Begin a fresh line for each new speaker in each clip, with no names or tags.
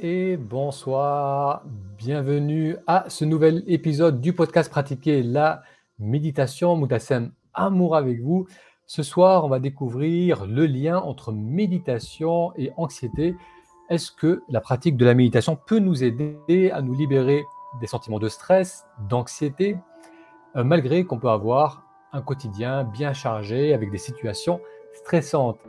et bonsoir. Bienvenue à ce nouvel épisode du podcast Pratiquer la méditation. Moutassem Amour avec vous. Ce soir, on va découvrir le lien entre méditation et anxiété. Est-ce que la pratique de la méditation peut nous aider à nous libérer des sentiments de stress, d'anxiété, euh, malgré qu'on peut avoir un quotidien bien chargé avec des situations stressantes?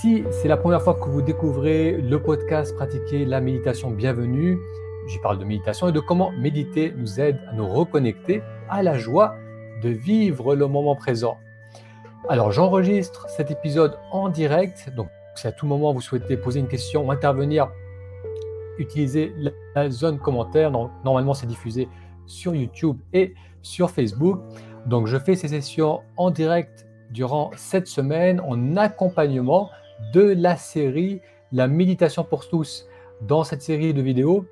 Si c'est la première fois que vous découvrez le podcast Pratiquer la méditation, bienvenue. J'y parle de méditation et de comment méditer nous aide à nous reconnecter à la joie de vivre le moment présent. Alors j'enregistre cet épisode en direct, donc si à tout moment vous souhaitez poser une question ou intervenir, utilisez la zone commentaire. Normalement c'est diffusé sur YouTube et sur Facebook. Donc je fais ces sessions en direct durant cette semaine en accompagnement de la série La méditation pour tous. Dans cette série de vidéos,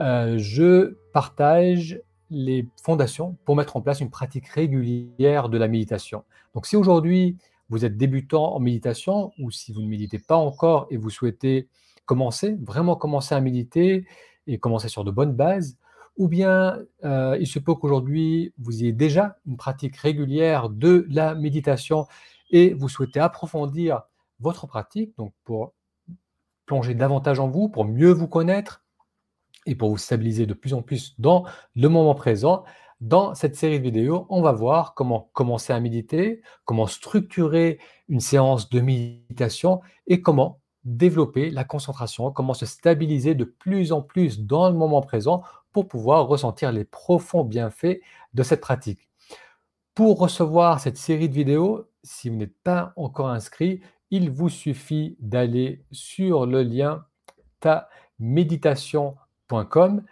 euh, je partage les fondations pour mettre en place une pratique régulière de la méditation. Donc si aujourd'hui vous êtes débutant en méditation ou si vous ne méditez pas encore et vous souhaitez commencer, vraiment commencer à méditer et commencer sur de bonnes bases, ou bien euh, il se peut qu'aujourd'hui vous ayez déjà une pratique régulière de la méditation et vous souhaitez approfondir votre pratique, donc pour plonger davantage en vous, pour mieux vous connaître et pour vous stabiliser de plus en plus dans le moment présent. Dans cette série de vidéos, on va voir comment commencer à méditer, comment structurer une séance de méditation et comment développer la concentration, comment se stabiliser de plus en plus dans le moment présent pour pouvoir ressentir les profonds bienfaits de cette pratique. Pour recevoir cette série de vidéos, si vous n'êtes pas encore inscrit, il vous suffit d'aller sur le lien taméditation.com.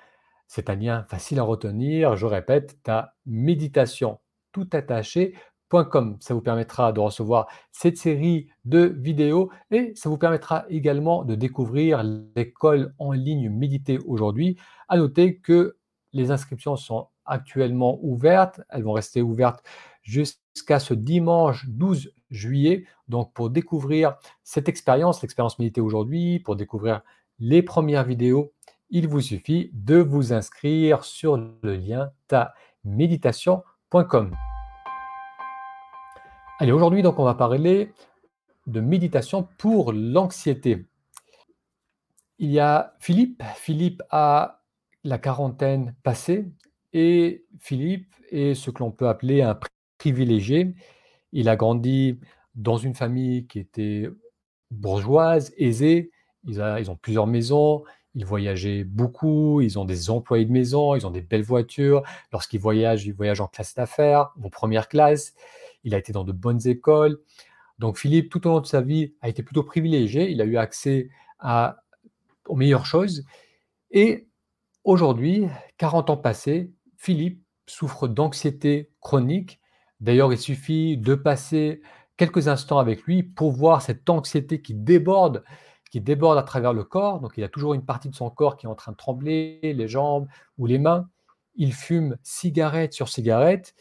C'est un lien facile à retenir. Je répète, ta méditation tout attaché.com. Ça vous permettra de recevoir cette série de vidéos et ça vous permettra également de découvrir l'école en ligne Méditer aujourd'hui. À noter que les inscriptions sont actuellement ouvertes. Elles vont rester ouvertes jusqu'à ce dimanche 12 juillet. Donc pour découvrir cette expérience, l'expérience méditée aujourd'hui, pour découvrir les premières vidéos, il vous suffit de vous inscrire sur le lien taméditation.com. Allez, aujourd'hui donc on va parler de méditation pour l'anxiété. Il y a Philippe. Philippe a la quarantaine passée et Philippe est ce que l'on peut appeler un privilégié. Il a grandi dans une famille qui était bourgeoise, aisée. Ils, ont plusieurs maisons, ils voyageaient beaucoup, ils ont des employés de maison, ils ont des belles voitures. Lorsqu'ils voyagent, ils voyagent en classe d'affaires, en première classe. Il a été dans de bonnes écoles. Donc Philippe, tout au long de sa vie, a été plutôt privilégié. Il a eu accès à, aux meilleures choses. Et aujourd'hui, 40 ans passés, Philippe souffre d'anxiété chronique D'ailleurs, il suffit de passer quelques instants avec lui pour voir cette anxiété qui déborde, qui déborde à travers le corps. Donc, il a toujours une partie de son corps qui est en train de trembler, les jambes ou les mains. Il fume cigarette sur cigarette.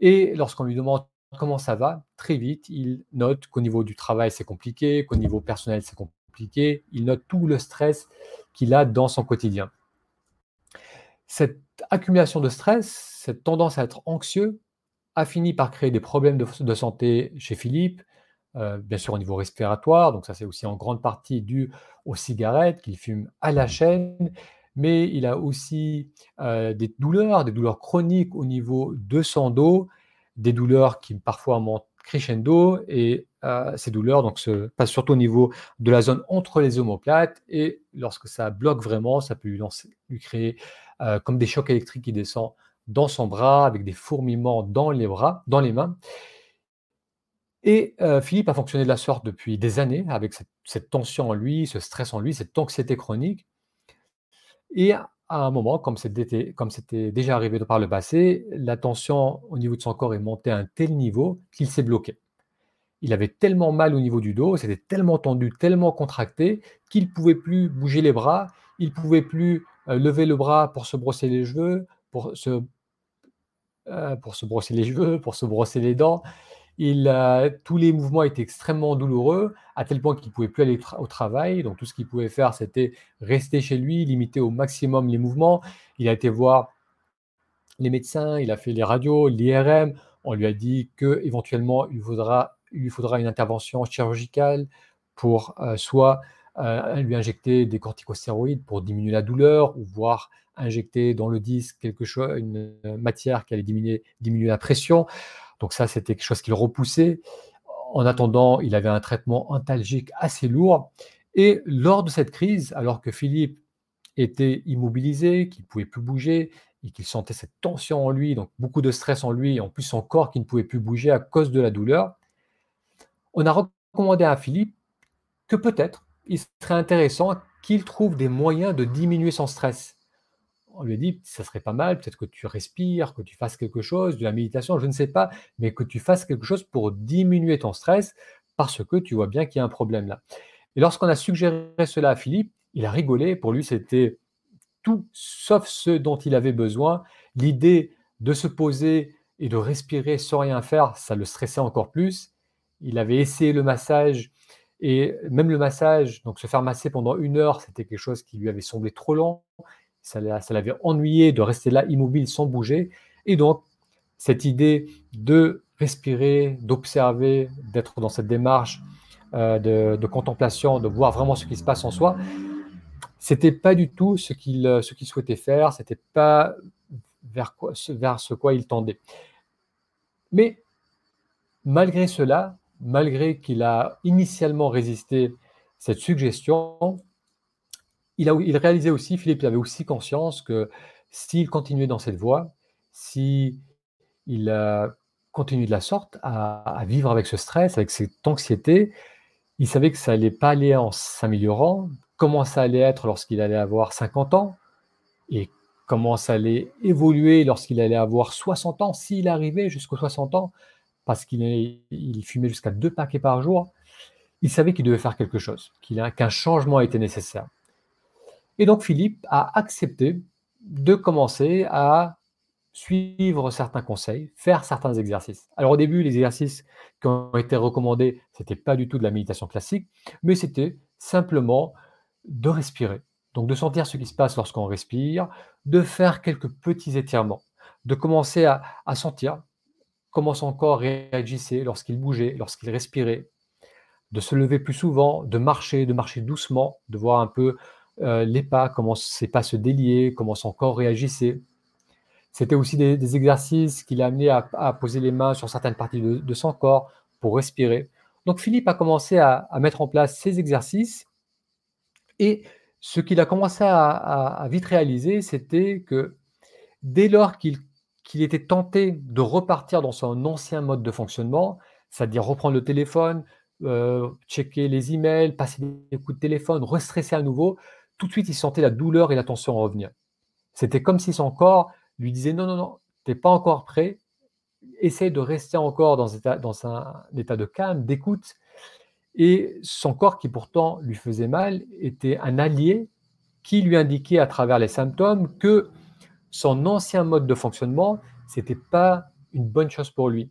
Et lorsqu'on lui demande comment ça va, très vite, il note qu'au niveau du travail, c'est compliqué, qu'au niveau personnel, c'est compliqué. Il note tout le stress qu'il a dans son quotidien. Cette accumulation de stress, cette tendance à être anxieux, a fini par créer des problèmes de, santé chez Philippe, euh, bien sûr au niveau respiratoire, donc ça c'est aussi en grande partie dû aux cigarettes qu'il fume à la chaîne, mais il a aussi euh, des douleurs, des douleurs chroniques au niveau de son dos, des douleurs qui parfois montent crescendo, et euh, ces douleurs donc, se passent surtout au niveau de la zone entre les omoplates, et lorsque ça bloque vraiment, ça peut lui, lancer, lui créer comme des chocs électriques qui descendent dans son bras, avec des fourmillements dans les bras, dans les mains. Et euh, Philippe a fonctionné de la sorte depuis des années, avec cette, tension en lui, ce stress en lui, cette anxiété chronique. Et à un moment, comme c'était déjà arrivé par le passé, la tension au niveau de son corps est montée à un tel niveau qu'il s'est bloqué. Il avait tellement mal au niveau du dos, c'était tellement tendu, tellement contracté, qu'il ne pouvait plus bouger les bras, il ne pouvait plus euh, lever le bras pour se brosser les cheveux, pour se, euh, pour se brosser les cheveux, pour se brosser les dents. Tous les mouvements étaient extrêmement douloureux, à tel point qu'il ne pouvait plus aller au travail. Donc tout ce qu'il pouvait faire, c'était rester chez lui, limiter au maximum les mouvements. Il a été voir les médecins, il a fait les radios, l'IRM. On lui a dit qu'éventuellement, il, il lui faudra une intervention chirurgicale pour euh, soit euh, lui injecter des corticostéroïdes pour diminuer la douleur, ou voir injecter dans le disque quelque chose, une matière qui allait diminuer, diminuer la pression. Donc ça, c'était quelque chose qu'il repoussait. En attendant, il avait un traitement antalgique assez lourd. Et lors de cette crise, alors que Philippe était immobilisé, qu'il ne pouvait plus bouger et qu'il sentait cette tension en lui, donc beaucoup de stress en lui, en plus son corps qui ne pouvait plus bouger à cause de la douleur, on a recommandé à Philippe que peut-être il serait intéressant qu'il trouve des moyens de diminuer son stress. On lui a dit, ça serait pas mal, peut-être que tu respires, que tu fasses quelque chose, de la méditation, je ne sais pas, mais que tu fasses quelque chose pour diminuer ton stress parce que tu vois bien qu'il y a un problème là. Et lorsqu'on a suggéré cela à Philippe, il a rigolé. Pour lui, c'était tout sauf ce dont il avait besoin. L'idée de se poser et de respirer sans rien faire, ça le stressait encore plus. Il avait essayé le massage et même le massage, donc se faire masser pendant une heure, c'était quelque chose qui lui avait semblé trop lent. Ça l'avait ennuyé de rester là immobile sans bouger. Et donc, cette idée de respirer, d'observer, d'être dans cette démarche euh, de, contemplation, de voir vraiment ce qui se passe en soi, c'était pas du tout ce qu'il euh, souhaitait faire, c'était pas vers, vers ce quoi il tendait. Mais malgré cela, malgré qu'il a initialement résisté cette suggestion, il, a, il réalisait aussi, Philippe avait aussi conscience que s'il continuait dans cette voie, si il continuait de la sorte à, vivre avec ce stress, avec cette anxiété, il savait que ça n'allait pas aller en s'améliorant, comment ça allait être lorsqu'il allait avoir 50 ans, et comment ça allait évoluer lorsqu'il allait avoir 60 ans, s'il arrivait jusqu'aux 60 ans, parce qu'il il fumait jusqu'à deux paquets par jour, il savait qu'il devait faire quelque chose, qu'un changement était nécessaire. Et donc Philippe a accepté de commencer à suivre certains conseils, faire certains exercices. Alors au début, les exercices qui ont été recommandés, ce n'était pas du tout de la méditation classique, mais c'était simplement de respirer. Donc de sentir ce qui se passe lorsqu'on respire, de faire quelques petits étirements, de commencer à sentir comment son corps réagissait lorsqu'il bougeait, lorsqu'il respirait, de se lever plus souvent, de marcher, de marcher doucement, de voir un peu euh, les pas, comment ses pas se déliaient, comment son corps réagissait. C'était aussi des, exercices qui l'amenaient à, à, poser les mains sur certaines parties de, son corps pour respirer. Donc Philippe a commencé à, mettre en place ces exercices et ce qu'il a commencé à, vite réaliser, c'était que dès lors qu'il qu'il était tenté de repartir dans son ancien mode de fonctionnement, c'est-à-dire reprendre le téléphone, euh, checker les emails, passer des coups de téléphone, restresser à nouveau, tout de suite il sentait la douleur et la tension revenir. C'était comme si son corps lui disait non, non, non, tu n'es pas encore prêt, essaye de rester encore dans, dans un état de calme, d'écoute. Et son corps, qui pourtant lui faisait mal, était un allié qui lui indiquait à travers les symptômes que son ancien mode de fonctionnement, c'était pas une bonne chose pour lui.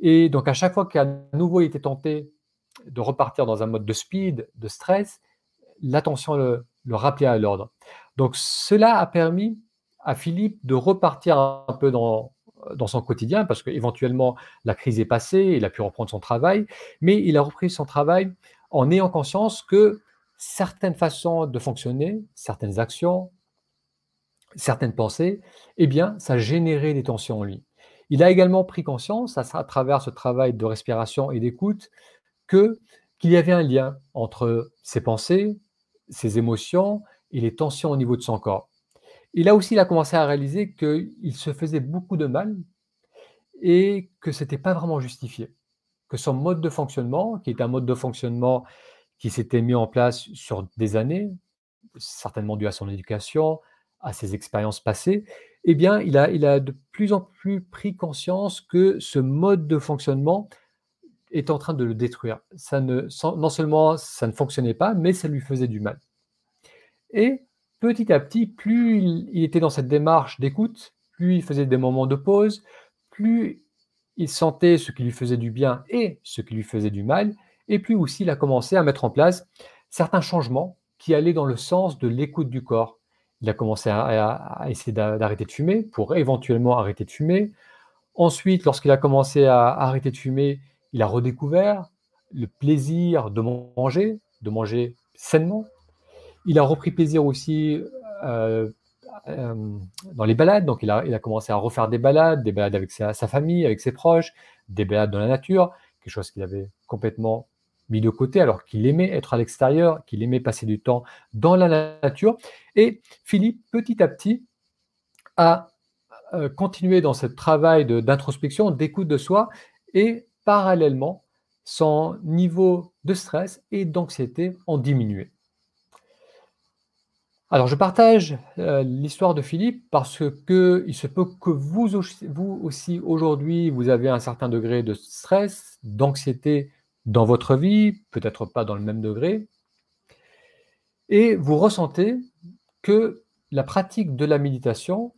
Et donc à chaque fois qu'à nouveau il était tenté de repartir dans un mode de speed, de stress, l'attention le, rappelait à l'ordre. Donc cela a permis à Philippe de repartir un peu dans, dans son quotidien, parce qu'éventuellement la crise est passée, il a pu reprendre son travail, mais il a repris son travail en ayant conscience que certaines façons de fonctionner, certaines actions, certaines pensées, eh bien, ça générait des tensions en lui. Il a également pris conscience, à, travers ce travail de respiration et d'écoute, que qu'il y avait un lien entre ses pensées, ses émotions et les tensions au niveau de son corps. Et là aussi, il a commencé à réaliser qu'il se faisait beaucoup de mal et que ce n'était pas vraiment justifié. Que son mode de fonctionnement, qui est un mode de fonctionnement qui s'était mis en place sur des années, certainement dû à son éducation, à ses expériences passées, eh bien, il a, de plus en plus pris conscience que ce mode de fonctionnement est en train de le détruire. Ça non seulement ça ne fonctionnait pas, mais ça lui faisait du mal. Et petit à petit, plus il, était dans cette démarche d'écoute, plus il faisait des moments de pause, plus il sentait ce qui lui faisait du bien et ce qui lui faisait du mal, et puis aussi il a commencé à mettre en place certains changements qui allaient dans le sens de l'écoute du corps. Il a commencé à, essayer d'arrêter de fumer pour éventuellement arrêter de fumer. Ensuite, lorsqu'il a commencé à arrêter de fumer, il a redécouvert le plaisir de manger, de manger sainement. Il a repris plaisir aussi euh, euh, dans les balades, donc il a, il a, commencé à refaire des balades, des balades avec sa, famille, avec ses proches, des balades dans la nature, quelque chose qu'il avait complètement mis de côté alors qu'il aimait être à l'extérieur, qu'il aimait passer du temps dans la nature. Et Philippe, petit à petit, a euh, continué dans ce travail d'introspection, d'écoute de soi, et parallèlement, son niveau de stress et d'anxiété ont diminué. Alors, je partage euh, l'histoire de Philippe parce que il se peut que vous vous aussi aujourd'hui, vous avez un certain degré de stress, d'anxiété dans votre vie, peut-être pas dans le même degré, et vous ressentez que la pratique de la méditation,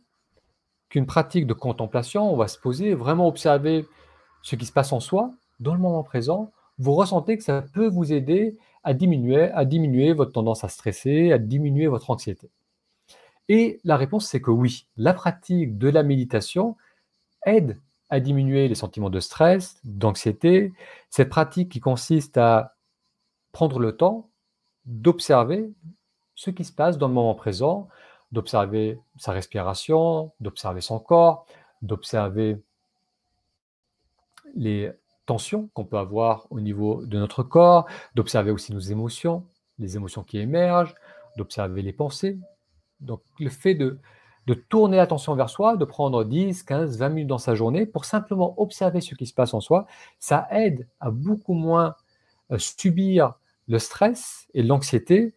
qu'une pratique de contemplation, on va se poser, vraiment observer ce qui se passe en soi, dans le moment présent, vous ressentez que ça peut vous aider à diminuer, à diminuer votre tendance à stresser, à diminuer votre anxiété. Et la réponse, c'est que oui, la pratique de la méditation aide à diminuer les sentiments de stress, d'anxiété. Cette pratique qui consiste à prendre le temps d'observer ce qui se passe dans le moment présent, d'observer sa respiration, d'observer son corps, d'observer les tensions qu'on peut avoir au niveau de notre corps, d'observer aussi nos émotions, les émotions qui émergent, d'observer les pensées. Donc le fait de, de tourner l'attention vers soi, de prendre 10, 15, 20 minutes dans sa journée pour simplement observer ce qui se passe en soi, ça aide à beaucoup moins euh, subir le stress et l'anxiété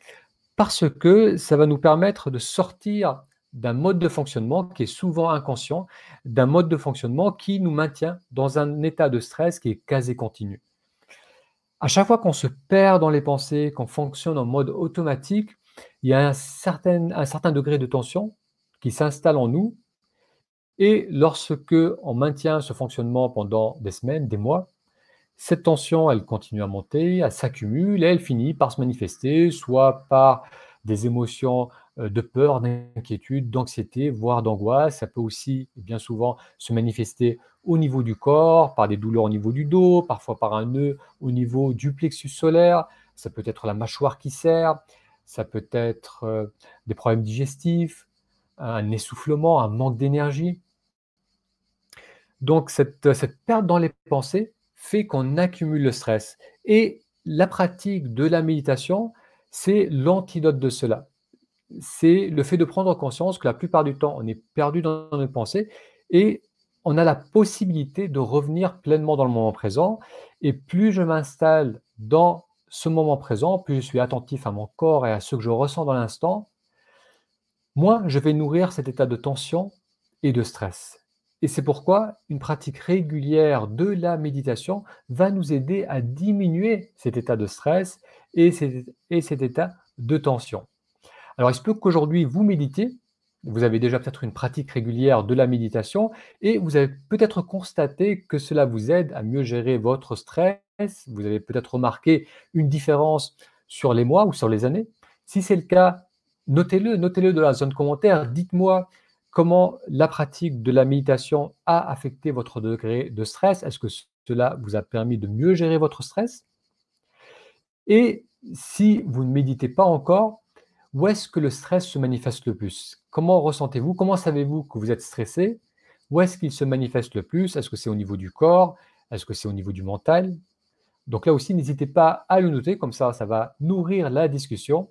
parce que ça va nous permettre de sortir d'un mode de fonctionnement qui est souvent inconscient, d'un mode de fonctionnement qui nous maintient dans un état de stress qui est quasi continu. À chaque fois qu'on se perd dans les pensées, qu'on fonctionne en mode automatique, il y a un certain, un certain degré de tension qui s'installe en nous. Et lorsque on maintient ce fonctionnement pendant des semaines, des mois, cette tension, elle continue à monter, elle s'accumule et elle finit par se manifester, soit par des émotions euh, de peur, d'inquiétude, d'anxiété, voire d'angoisse. Ça peut aussi bien souvent se manifester au niveau du corps, par des douleurs au niveau du dos, parfois par un nœud au niveau du plexus solaire. Ça peut être la mâchoire qui serre, ça peut être euh, des problèmes digestifs, un essoufflement, un manque d'énergie. Donc cette, perte dans les pensées fait qu'on accumule le stress. Et la pratique de la méditation, c'est l'antidote de cela. C'est le fait de prendre conscience que la plupart du temps, on est perdu dans nos pensées et on a la possibilité de revenir pleinement dans le moment présent. Et plus je m'installe dans ce moment présent, plus je suis attentif à mon corps et à ce que je ressens dans l'instant, moi, je vais nourrir cet état de tension et de stress. Et c'est pourquoi une pratique régulière de la méditation va nous aider à diminuer cet état de stress et cet, état de tension. Alors, il se peut qu'aujourd'hui, vous méditez, vous avez déjà peut-être une pratique régulière de la méditation et vous avez peut-être constaté que cela vous aide à mieux gérer votre stress. Vous avez peut-être remarqué une différence sur les mois ou sur les années. Si c'est le cas, notez-le, notez-le dans la zone commentaire. Dites-moi comment la pratique de la méditation a affecté votre degré de stress. Est-ce que cela vous a permis de mieux gérer votre stress? Et si vous ne méditez pas encore, où est-ce que le stress se manifeste le plus? Comment ressentez-vous? Comment savez-vous que vous êtes stressé? Où est-ce qu'il se manifeste le plus? Est-ce que c'est au niveau du corps? Est-ce que c'est au niveau du mental? Donc là aussi, n'hésitez pas à le noter, comme ça, ça va nourrir la discussion.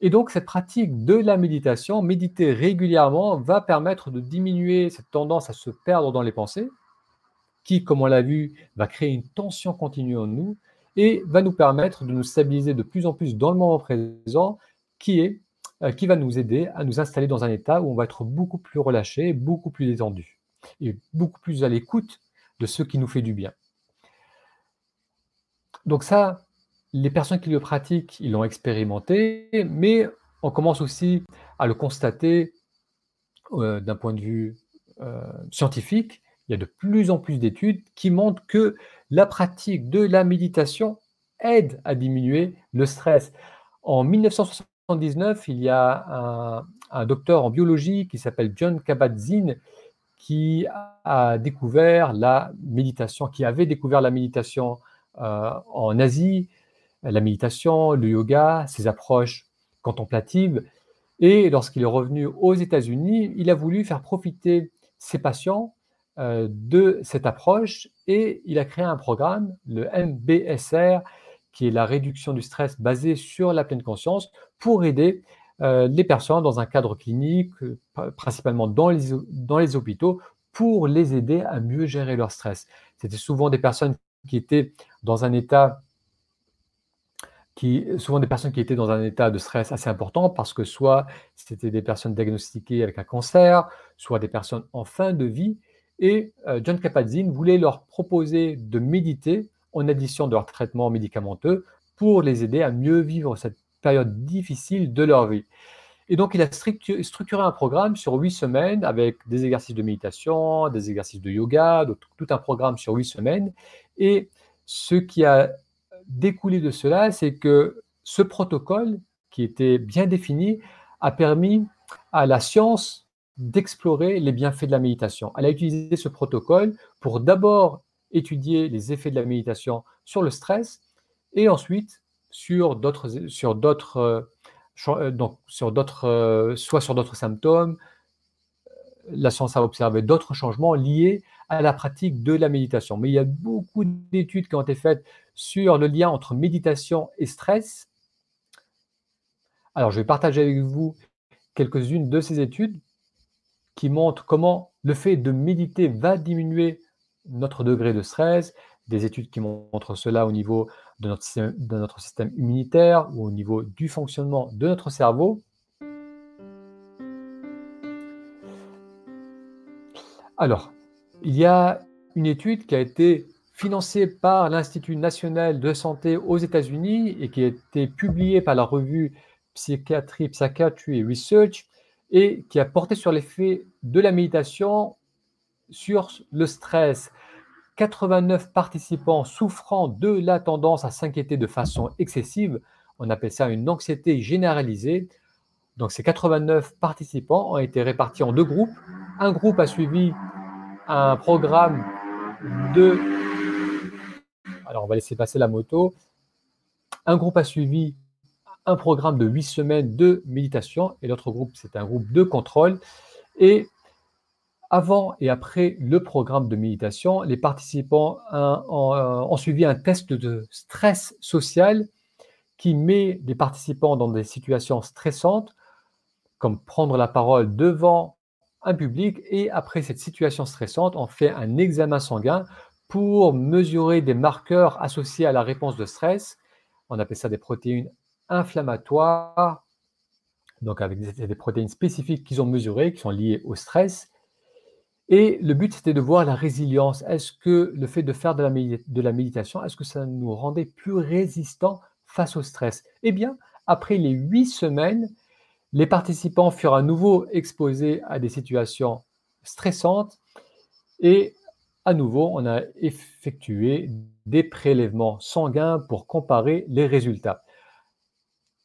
Et donc, cette pratique de la méditation, méditer régulièrement, va permettre de diminuer cette tendance à se perdre dans les pensées, qui, comme on l'a vu, va créer une tension continue en nous et va nous permettre de nous stabiliser de plus en plus dans le moment présent, qui, est, euh, qui va nous aider à nous installer dans un état où on va être beaucoup plus relâché, beaucoup plus détendu et beaucoup plus à l'écoute de ce qui nous fait du bien. Donc ça, les personnes qui le pratiquent, ils l'ont expérimenté, mais on commence aussi à le constater euh, d'un point de vue euh, scientifique il y a de plus en plus d'études qui montrent que la pratique de la méditation aide à diminuer le stress. En 1979, il y a un, docteur en biologie qui s'appelle John Kabat-Zinn qui a découvert la méditation, qui avait découvert la méditation euh, en Asie, la méditation, le yoga, ses approches contemplatives. Et lorsqu'il est revenu aux États-Unis, il a voulu faire profiter ses patients euh, de cette approche et il a créé un programme, le MBSR, qui est la réduction du stress basé sur la pleine conscience, pour aider euh, les personnes dans un cadre clinique, euh, principalement dans les hôpitaux, pour les aider à mieux gérer leur stress. C'était souvent des personnes qui étaient dans un état qui, souvent des personnes qui étaient dans un état de stress assez important parce que soit c'était des personnes diagnostiquées avec un cancer, soit des personnes en fin de vie et euh, John Kabat-Zinn voulait leur proposer de méditer en addition de leur traitement médicamenteux pour les aider à mieux vivre cette période difficile de leur vie. Et donc, il a structuré un programme sur huit semaines avec des exercices de méditation, des exercices de yoga, tout un programme sur huit semaines. Et ce qui a découlé de cela, c'est que ce protocole, qui était bien défini, a permis à la science d'explorer les bienfaits de la méditation. Elle a utilisé ce protocole pour d'abord étudier les effets de la méditation sur le stress et ensuite sur d'autres sur d'autres euh, donc sur d'autres euh, soit sur d'autres symptômes la science a observé d'autres changements liés à la pratique de la méditation. Mais il y a beaucoup d'études qui ont été faites sur le lien entre méditation et stress. Alors je vais partager avec vous quelques-unes de ces études qui montre comment le fait de méditer va diminuer notre degré de stress, des études qui montrent cela au niveau de notre système, de notre système immunitaire ou au niveau du fonctionnement de notre cerveau. Alors, il y a une étude qui a été financée par l'Institut national de santé aux États-Unis et qui a été publiée par la revue Psychiatry, Psychiatry Research et qui a porté sur l'effet de la méditation sur le stress. 89 participants souffrant de la tendance à s'inquiéter de façon excessive, on appelle ça une anxiété généralisée. Donc ces 89 participants ont été répartis en deux groupes. Un groupe a suivi un programme de... Alors on va laisser passer la moto. Un groupe a suivi un programme de huit semaines de méditation et l'autre groupe, c'est un groupe de contrôle. Et avant et après le programme de méditation, les participants ont, suivi un test de stress social qui met les participants dans des situations stressantes, comme prendre la parole devant un public. Et après cette situation stressante, on fait un examen sanguin pour mesurer des marqueurs associés à la réponse de stress. On appelle ça des protéines inflammatoires, donc avec des, protéines spécifiques qu'ils ont mesurées, qui sont liées au stress. Et le but, c'était de voir la résilience. Est-ce que le fait de faire de la, de la méditation, est-ce que ça nous rendait plus résistants face au stress? Eh bien, après les huit semaines, les participants furent à nouveau exposés à des situations stressantes et à nouveau, on a effectué des prélèvements sanguins pour comparer les résultats.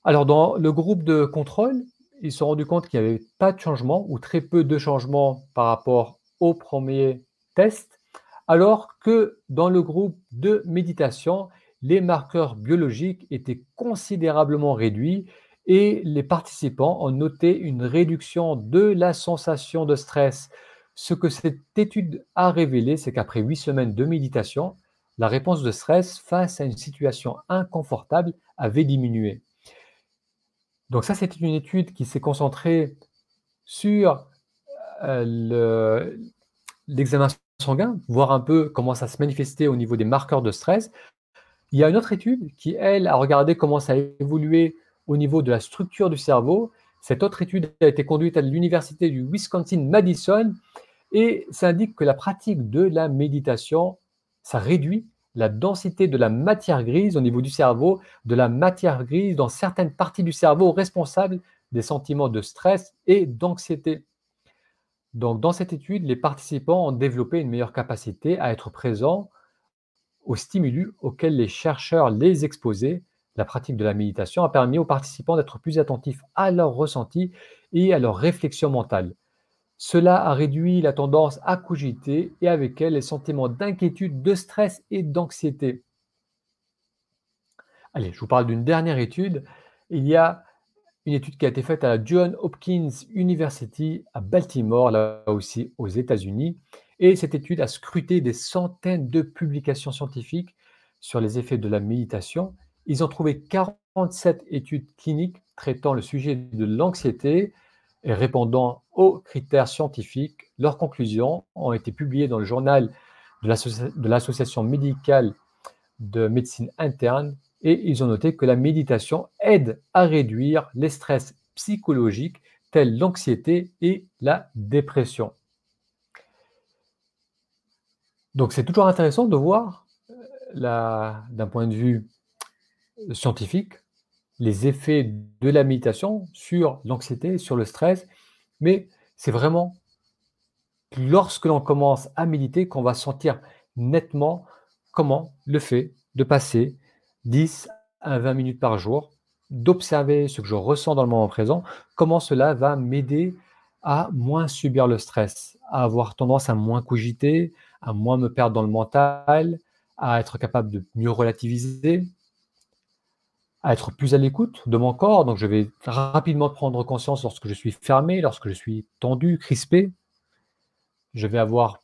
Alors, dans le groupe de contrôle, ils se sont rendus compte qu'il n'y avait pas de changement ou très peu de changements par rapport au premier test, alors que dans le groupe de méditation, les marqueurs biologiques étaient considérablement réduits et les participants ont noté une réduction de la sensation de stress. Ce que cette étude a révélé, c'est qu'après huit semaines de méditation, la réponse de stress face à une situation inconfortable avait diminué. Donc ça, c'était une étude qui s'est concentrée sur euh, l'examen sanguin, voir un peu comment ça se manifestait au niveau des marqueurs de stress. Il y a une autre étude qui, elle, a regardé comment ça a évolué au niveau de la structure du cerveau. Cette autre étude a été conduite à l'université du Wisconsin-Madison et ça indique que la pratique de la méditation, ça réduit la densité de la matière grise au niveau du cerveau, de la matière grise dans certaines parties du cerveau responsables des sentiments de stress et d'anxiété. Donc, dans cette étude, les participants ont développé une meilleure capacité à être présents aux stimulus auxquels les chercheurs les exposaient. La pratique de la méditation a permis aux participants d'être plus attentifs à leurs ressentis et à leurs réflexions mentales. Cela a réduit la tendance à cogiter et avec elle les sentiments d'inquiétude, de stress et d'anxiété. Allez, je vous parle d'une dernière étude. Il y a une étude qui a été faite à la Johns Hopkins University à Baltimore, là aussi aux États-Unis. Et cette étude a scruté des centaines de publications scientifiques sur les effets de la méditation. Ils ont trouvé 47 études cliniques traitant le sujet de l'anxiété et répondant aux critères scientifiques. Leurs conclusions ont été publiées dans le journal de l'Association médicale de médecine interne et ils ont noté que la méditation aide à réduire les stress psychologiques tels l'anxiété et la dépression. Donc c'est toujours intéressant de voir euh, d'un point de vue scientifique les effets de la méditation sur l'anxiété, sur le stress, mais c'est vraiment lorsque l'on commence à méditer qu'on va sentir nettement comment le fait de passer 10 à 20 minutes par jour, d'observer ce que je ressens dans le moment présent, comment cela va m'aider à moins subir le stress, à avoir tendance à moins cogiter, à moins me perdre dans le mental, à être capable de mieux relativiser, à être plus à l'écoute de mon corps. Donc, je vais rapidement prendre conscience lorsque je suis fermé, lorsque je suis tendu, crispé. Je vais avoir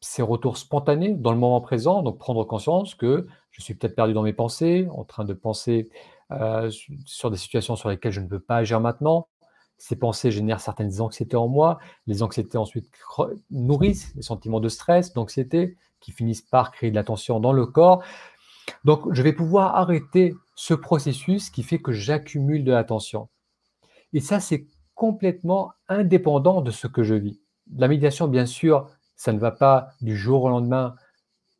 ces retours spontanés dans le moment présent, donc prendre conscience que je suis peut-être perdu dans mes pensées, en train de penser euh, sur des situations sur lesquelles je ne peux pas agir maintenant. Ces pensées génèrent certaines anxiétés en moi. Les anxiétés ensuite nourrissent les sentiments de stress, d'anxiété, qui finissent par créer de la tension dans le corps. Donc, je vais pouvoir arrêter ce processus qui fait que j'accumule de la tension. Et ça, c'est complètement indépendant de ce que je vis. La méditation, bien sûr, ça ne va pas du jour au lendemain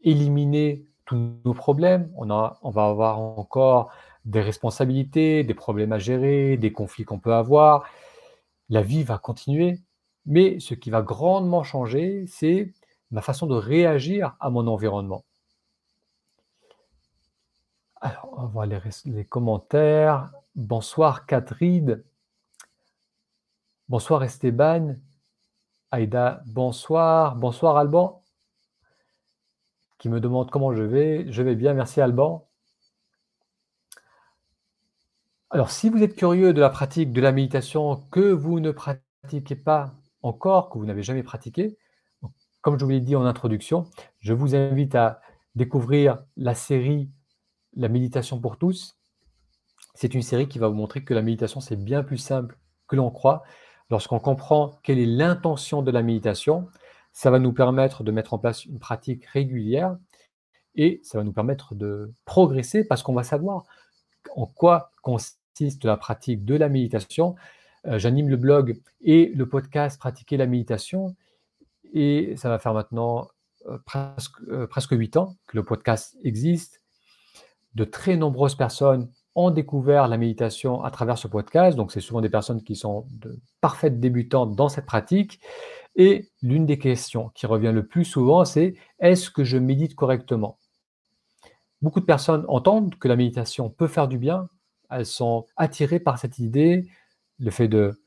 éliminer tous nos problèmes. On, on va avoir encore des responsabilités, des problèmes à gérer, des conflits qu'on peut avoir. La vie va continuer, mais ce qui va grandement changer, c'est ma façon de réagir à mon environnement. Alors, on va voir les, commentaires. Bonsoir Catherine. Bonsoir Esteban. Aïda, bonsoir. Bonsoir Alban, qui me demande comment je vais. Je vais bien, merci Alban. Alors, si vous êtes curieux de la pratique de la méditation que vous ne pratiquez pas encore, que vous n'avez jamais pratiqué, comme je vous l'ai dit en introduction, je vous invite à découvrir la série La méditation pour tous. C'est une série qui va vous montrer que la méditation, c'est bien plus simple que l'on croit. Lorsqu'on comprend quelle est l'intention de la méditation, ça va nous permettre de mettre en place une pratique régulière et ça va nous permettre de progresser parce qu'on va savoir en quoi consiste la pratique de la méditation. Euh, j'anime le blog et le podcast Pratiquer la méditation et ça va faire maintenant euh, presque, euh, presque 8 ans que le podcast existe. De très nombreuses personnes ont découvert la méditation à travers ce podcast. Donc, c'est souvent des personnes qui sont de parfaites débutantes dans cette pratique. Et l'une des questions qui revient le plus souvent, c'est est-ce que je médite correctement? Beaucoup de personnes entendent que la méditation peut faire du bien. Elles sont attirées par cette idée, le fait de,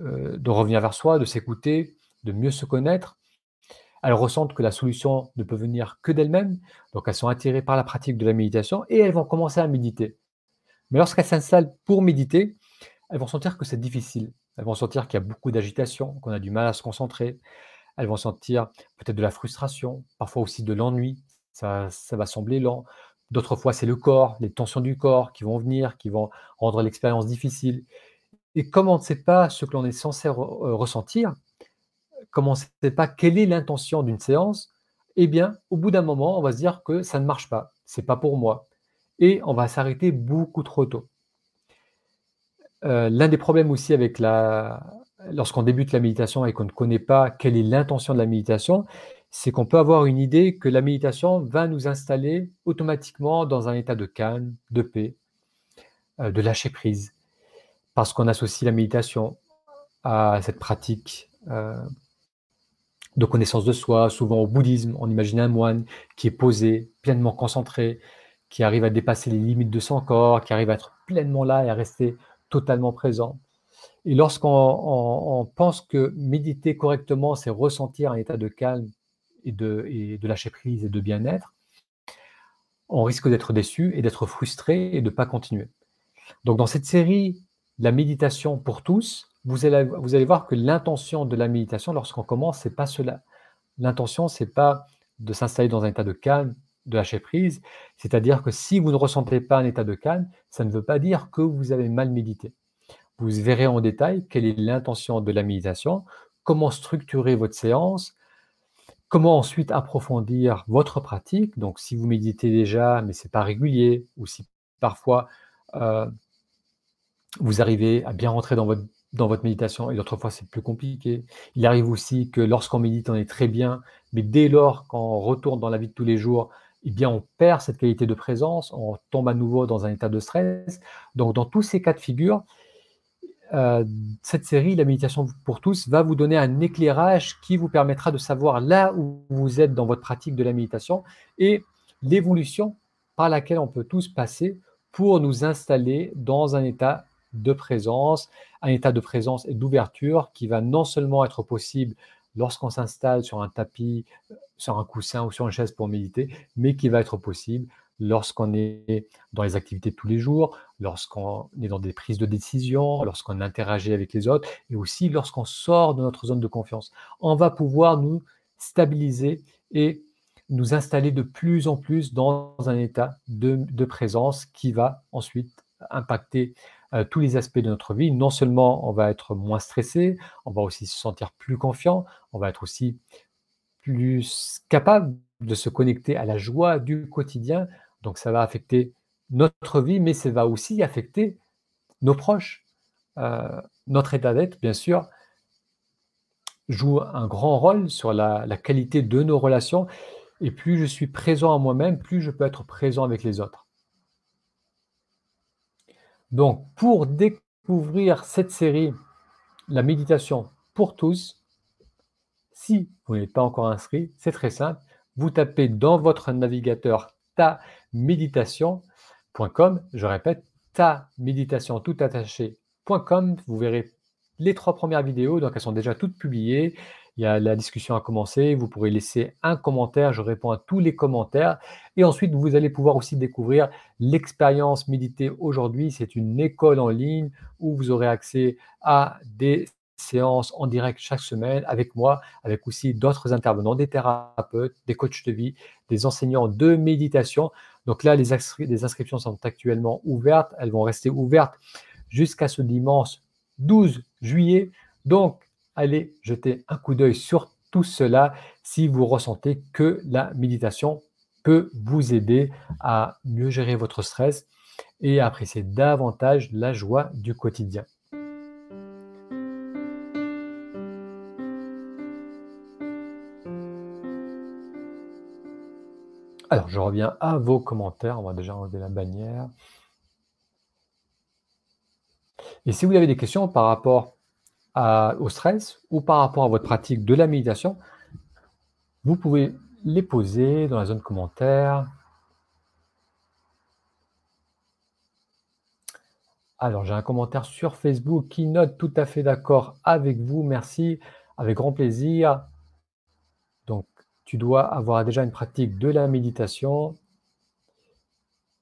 euh, de revenir vers soi, de s'écouter, de mieux se connaître. Elles ressentent que la solution ne peut venir que d'elles-mêmes, donc elles sont attirées par la pratique de la méditation et elles vont commencer à méditer. Mais lorsqu'elles s'installent pour méditer, elles vont sentir que c'est difficile. Elles vont sentir qu'il y a beaucoup d'agitation, qu'on a du mal à se concentrer. Elles vont sentir peut-être de la frustration, parfois aussi de l'ennui. Ça, ça va sembler lent. D'autres fois, c'est le corps, les tensions du corps qui vont venir, qui vont rendre l'expérience difficile. Et comme on ne sait pas ce que l'on est censé euh, ressentir, comme on ne sait pas quelle est l'intention d'une séance, eh bien, au bout d'un moment, on va se dire que ça ne marche pas, c'est pas pour moi, et on va s'arrêter beaucoup trop tôt. Euh, l'un des problèmes aussi avec la, lorsqu'on débute la méditation et qu'on ne connaît pas quelle est l'intention de la méditation, c'est qu'on peut avoir une idée que la méditation va nous installer automatiquement dans un état de calme, de paix, euh, de lâcher prise, parce qu'on associe la méditation à cette pratique euh, de connaissance de soi. Souvent au bouddhisme, on imagine un moine qui est posé, pleinement concentré, qui arrive à dépasser les limites de son corps, qui arrive à être pleinement là et à rester totalement présent. Et lorsqu'on pense que méditer correctement, c'est ressentir un état de calme et de, et de lâcher prise et de bien-être, on risque d'être déçu et d'être frustré et de ne pas continuer. Donc dans cette série, la méditation pour tous, vous allez, voir que l'intention de la méditation, lorsqu'on commence, c'est pas cela. L'intention, c'est pas de s'installer dans un état de calme, de lâcher prise. C'est-à-dire que si vous ne ressentez pas un état de calme, ça ne veut pas dire que vous avez mal médité. Vous verrez en détail quelle est l'intention de la méditation, comment structurer votre séance, comment ensuite approfondir votre pratique. Donc, si vous méditez déjà, mais ce n'est pas régulier, ou si parfois euh, vous arrivez à bien rentrer dans votre, dans votre méditation et d'autres fois c'est plus compliqué. Il arrive aussi que lorsqu'on médite, on est très bien, mais dès lors qu'on retourne dans la vie de tous les jours, eh bien, on perd cette qualité de présence, on tombe à nouveau dans un état de stress. Donc, dans tous ces cas de figure, euh, cette série, la méditation pour tous, va vous donner un éclairage qui vous permettra de savoir là où vous êtes dans votre pratique de la méditation et l'évolution par laquelle on peut tous passer pour nous installer dans un état de présence, un état de présence et d'ouverture qui va non seulement être possible lorsqu'on s'installe sur un tapis, sur un coussin ou sur une chaise pour méditer, mais qui va être possible lorsqu'on est dans les activités de tous les jours, lorsqu'on est dans des prises de décision, lorsqu'on interagit avec les autres et aussi lorsqu'on sort de notre zone de confiance. On va pouvoir nous stabiliser et nous installer de plus en plus dans un état de, présence qui va ensuite impacter euh, tous les aspects de notre vie. Non seulement on va être moins stressé, on va aussi se sentir plus confiant, on va être aussi plus capable de se connecter à la joie du quotidien. Donc ça va affecter notre vie, mais ça va aussi affecter nos proches. Euh, notre état d'être, bien sûr, joue un grand rôle sur la, qualité de nos relations. Et plus je suis présent à moi-même, plus je peux être présent avec les autres. Donc, pour découvrir cette série, la méditation pour tous, si vous n'êtes pas encore inscrit, c'est très simple. Vous tapez dans votre navigateur ta méditation.com. Je répète, ta méditation tout attaché.com. Vous verrez les trois premières vidéos, donc elles sont déjà toutes publiées. Il y a la discussion à commencer. Vous pourrez laisser un commentaire. Je réponds à tous les commentaires. Et ensuite, vous allez pouvoir aussi découvrir l'expérience méditée aujourd'hui. C'est une école en ligne où vous aurez accès à des séances en direct chaque semaine avec moi, avec aussi d'autres intervenants, des thérapeutes, des coachs de vie, des enseignants de méditation. Donc là, les, les inscriptions sont actuellement ouvertes. Elles vont rester ouvertes jusqu'à ce dimanche 12 juillet. Donc, allez jeter un coup d'œil sur tout cela si vous ressentez que la méditation peut vous aider à mieux gérer votre stress et à apprécier davantage la joie du quotidien. Alors, je reviens à vos commentaires. On va déjà enlever la bannière. Et si vous avez des questions par rapport au stress ou par rapport à votre pratique de la méditation, vous pouvez les poser dans la zone commentaire. Alors, j'ai un commentaire sur Facebook qui note tout à fait d'accord avec vous. Merci, avec grand plaisir. Donc, tu dois avoir déjà une pratique de la méditation.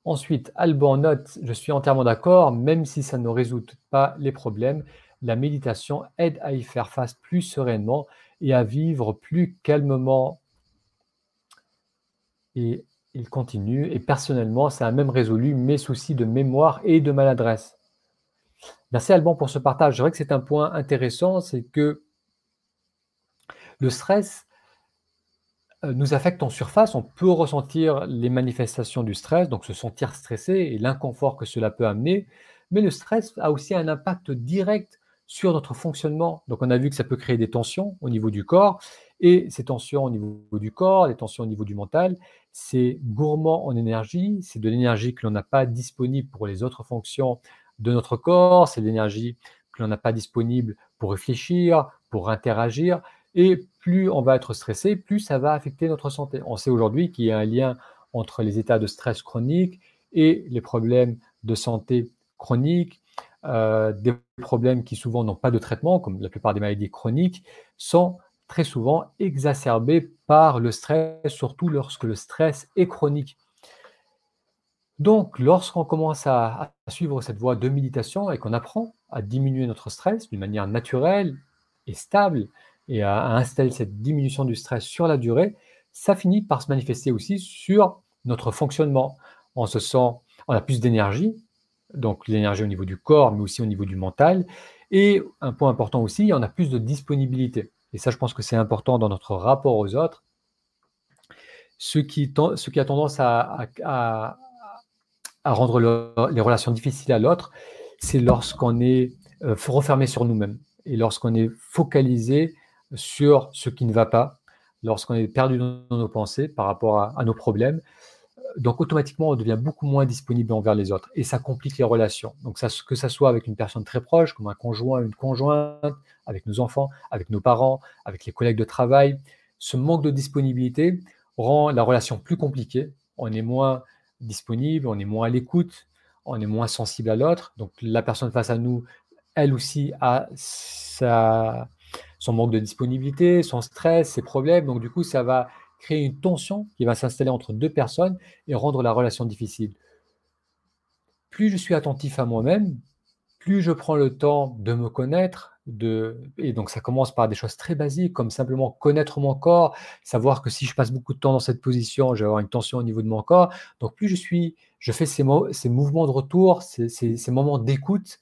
Ensuite, Alban note, je suis entièrement d'accord, même si ça ne résout pas les problèmes, la méditation aide à y faire face plus sereinement et à vivre plus calmement. Et il continue, et personnellement, ça a même résolu mes soucis de mémoire et de maladresse. Merci Alban pour ce partage. Je vrai que c'est un point intéressant, c'est que le stress euh, nous affecte en surface. On peut ressentir les manifestations du stress, donc se sentir stressé et l'inconfort que cela peut amener. Mais le stress a aussi un impact direct sur notre fonctionnement. Donc on a vu que ça peut créer des tensions au niveau du corps, et ces tensions au niveau du corps, les tensions au niveau du mental, c'est gourmand en énergie, c'est de l'énergie que l'on n'a pas disponible pour les autres fonctions de notre corps, c'est de l'énergie que l'on n'a pas disponible pour réfléchir, pour interagir, Et plus on va être stressé, plus ça va affecter notre santé. On sait aujourd'hui qu'il y a un lien entre les états de stress chronique et les problèmes de santé chronique, euh, des problèmes qui souvent n'ont pas de traitement, comme la plupart des maladies chroniques, sont très souvent exacerbés par le stress, surtout lorsque le stress est chronique. Donc, lorsqu'on commence à, suivre cette voie de méditation et qu'on apprend à diminuer notre stress d'une manière naturelle et stable et à, installer cette diminution du stress sur la durée, ça finit par se manifester aussi sur notre fonctionnement. On se sent, on a plus d'énergie, donc l'énergie au niveau du corps, mais aussi au niveau du mental. Et un point important aussi, on a plus de disponibilité. Et ça, je pense que c'est important dans notre rapport aux autres. Ce qui, a tendance à, rendre les relations difficiles à l'autre, c'est lorsqu'on est euh, refermé sur nous-mêmes et lorsqu'on est focalisé sur ce qui ne va pas, lorsqu'on est perdu dans nos pensées par rapport à nos problèmes, donc automatiquement, on devient beaucoup moins disponible envers les autres et ça complique les relations. Donc que ça soit avec une personne très proche, comme un conjoint, une conjointe, avec nos enfants, avec nos parents, avec les collègues de travail, ce manque de disponibilité rend la relation plus compliquée. On est moins disponible, on est moins à l'écoute, on est moins sensible à l'autre. Donc la personne face à nous, elle aussi a son manque de disponibilité, son stress, ses problèmes. Donc du coup, ça va créer une tension qui va s'installer entre deux personnes et rendre la relation difficile. Plus je suis attentif à moi-même, plus je prends le temps de me connaître, de... et donc ça commence par des choses très basiques, comme simplement connaître mon corps, savoir que si je passe beaucoup de temps dans cette position, je vais avoir une tension au niveau de mon corps. Donc plus je suis, je fais ces, ces mouvements de retour, ces, ces moments d'écoute,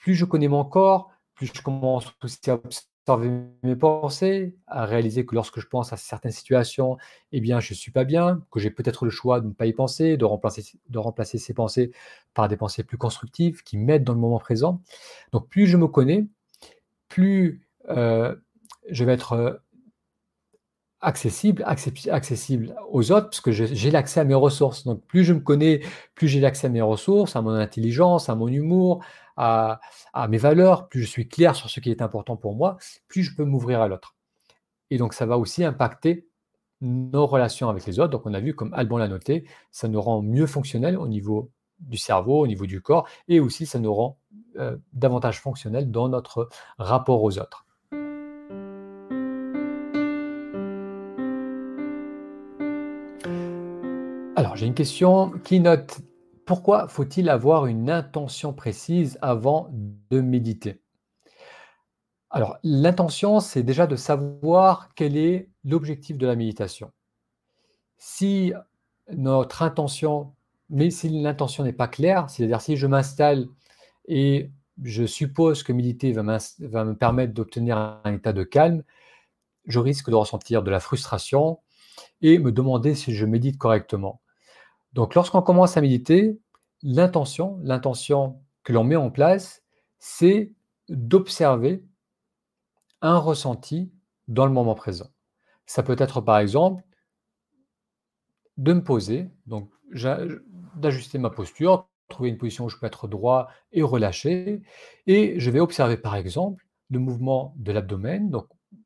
plus je connais mon corps, plus je commence aussi à mes pensées, à réaliser que lorsque je pense à certaines situations, eh bien, je ne suis pas bien, que j'ai peut-être le choix de ne pas y penser, de remplacer, de remplacer ces pensées par des pensées plus constructives qui m'aident dans le moment présent. Donc, plus je me connais, plus euh, je vais être euh, accessible, accessible aux autres, parce que j'ai l'accès à mes ressources. Donc, plus je me connais, plus j'ai l'accès à mes ressources, à mon intelligence, à mon humour, à, mes valeurs, plus je suis clair sur ce qui est important pour moi, plus je peux m'ouvrir à l'autre. Et donc, ça va aussi impacter nos relations avec les autres. Donc, on a vu, comme Alban l'a noté, ça nous rend mieux fonctionnels au niveau du cerveau, au niveau du corps, et aussi ça nous rend euh, davantage fonctionnels dans notre rapport aux autres. J'ai une question qui note pourquoi faut-il avoir une intention précise avant de méditer? Alors, l'intention, c'est déjà de savoir quel est l'objectif de la méditation. Si notre intention, mais si l'intention n'est pas claire, c'est-à-dire si je m'installe et je suppose que méditer va, va me permettre d'obtenir un état de calme, je risque de ressentir de la frustration et me demander si je médite correctement. Donc, lorsqu'on commence à méditer, l'intention, que l'on met en place, c'est d'observer un ressenti dans le moment présent. Ça peut être par exemple de me poser, donc d'ajuster ma posture, trouver une position où je peux être droit et relâché, et je vais observer par exemple le mouvement de l'abdomen,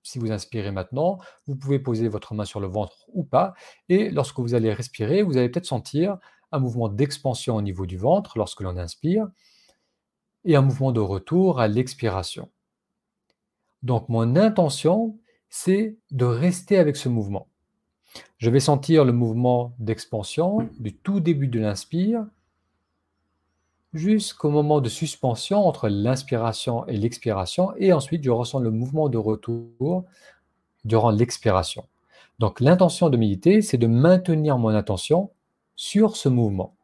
si vous inspirez maintenant, vous pouvez poser votre main sur le ventre ou pas. Et lorsque vous allez respirer, vous allez peut-être sentir un mouvement d'expansion au niveau du ventre lorsque l'on inspire et un mouvement de retour à l'expiration. Donc mon intention, c'est de rester avec ce mouvement. Je vais sentir le mouvement d'expansion du tout début de l'inspire jusqu'au moment de suspension entre l'inspiration et l'expiration, et ensuite je ressens le mouvement de retour durant l'expiration. Donc l'intention de méditer, c'est de maintenir mon attention sur ce mouvement.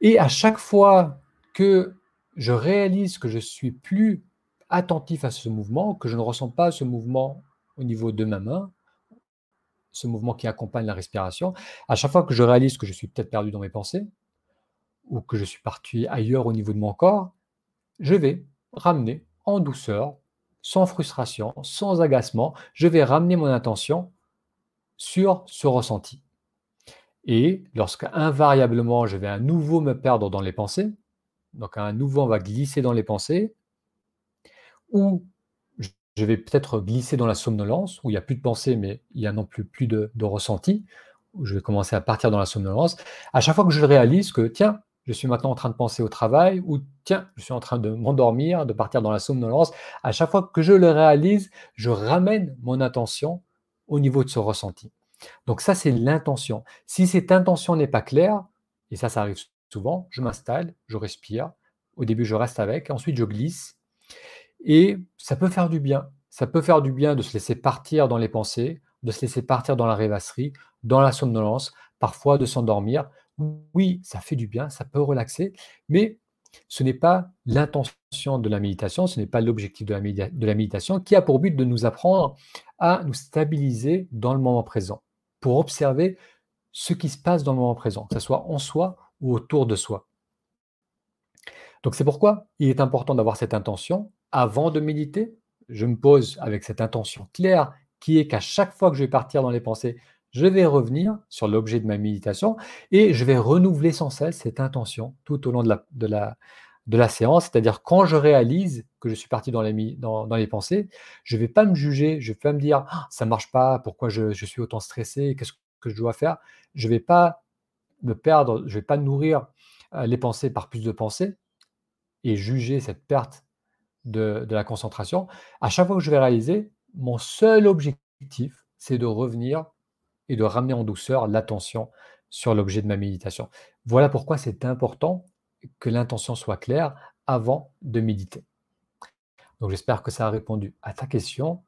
Et à chaque fois que je réalise que je suis plus attentif à ce mouvement, que je ne ressens pas ce mouvement au niveau de ma main, ce mouvement qui accompagne la respiration, à chaque fois que je réalise que je suis peut-être perdu dans mes pensées, ou que je suis parti ailleurs au niveau de mon corps, je vais ramener en douceur, sans frustration, sans agacement, je vais ramener mon attention sur ce ressenti. Et lorsque invariablement je vais à nouveau me perdre dans les pensées, donc à nouveau on va glisser dans les pensées, ou je vais peut-être glisser dans la somnolence, où il n'y a plus de pensée, mais il n'y a non plus, plus de, de ressenti, où je vais commencer à partir dans la somnolence. À chaque fois que je réalise que, tiens, je suis maintenant en train de penser au travail, ou tiens, je suis en train de m'endormir, de partir dans la somnolence, à chaque fois que je le réalise, je ramène mon attention au niveau de ce ressenti. Donc ça, c'est l'intention. Si cette intention n'est pas claire, et ça, ça arrive souvent, je m'installe, je respire, au début, je reste avec, ensuite, je glisse, et ça peut faire du bien. Ça peut faire du bien de se laisser partir dans les pensées, de se laisser partir dans la rêvasserie, dans la somnolence, parfois de s'endormir. Oui, ça fait du bien, ça peut relaxer, mais ce n'est pas l'intention de la méditation, ce n'est pas l'objectif de, la méditation qui a pour but de nous apprendre à nous stabiliser dans le moment présent, pour observer ce qui se passe dans le moment présent, que ce soit en soi ou autour de soi. Donc c'est pourquoi il est important d'avoir cette intention avant de méditer. Je me pose avec cette intention claire qui est qu'à chaque fois que je vais partir dans les pensées, je vais revenir sur l'objet de ma méditation et je vais renouveler sans cesse cette intention tout au long de la, séance. C'est-à-dire quand je réalise que je suis parti dans les, pensées, je ne vais pas me juger, je ne vais pas me dire «Ah, ça ne marche pas, pourquoi je, je suis autant stressé, qu'est-ce que je dois faire. Je ne vais pas me perdre, je ne vais pas nourrir euh, les pensées par plus de pensées et juger cette perte de, de la concentration. À chaque fois que je vais réaliser, mon seul objectif, c'est de revenir et de ramener en douceur l'attention sur l'objet de ma méditation. Voilà pourquoi c'est important que l'intention soit claire avant de méditer. Donc j'espère que ça a répondu à ta question.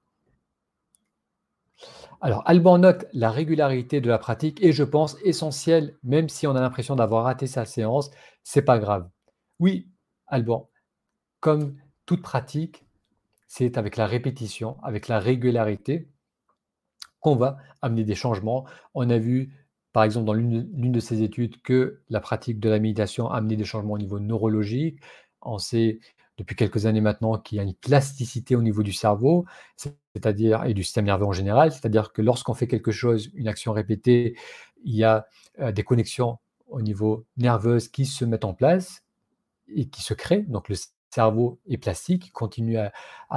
Alors, Alban note la régularité de la pratique et je pense essentielle, même si on a l'impression d'avoir raté sa séance, c'est pas grave. Oui, Alban, comme toute pratique, c'est avec la répétition, avec la régularité qu'on va amener des changements. On a vu, par exemple, dans l'une de ces études, que la pratique de la méditation a amené des changements au niveau neurologique. On sait depuis quelques années maintenant qu'il y a une plasticité au niveau du cerveau, c'est-à-dire et du système nerveux en général, c'est-à-dire que lorsqu'on fait quelque chose, une action répétée, il y a euh, des connexions au niveau nerveux qui se mettent en place et qui se créent. Donc le cerveau est plastique, continue à,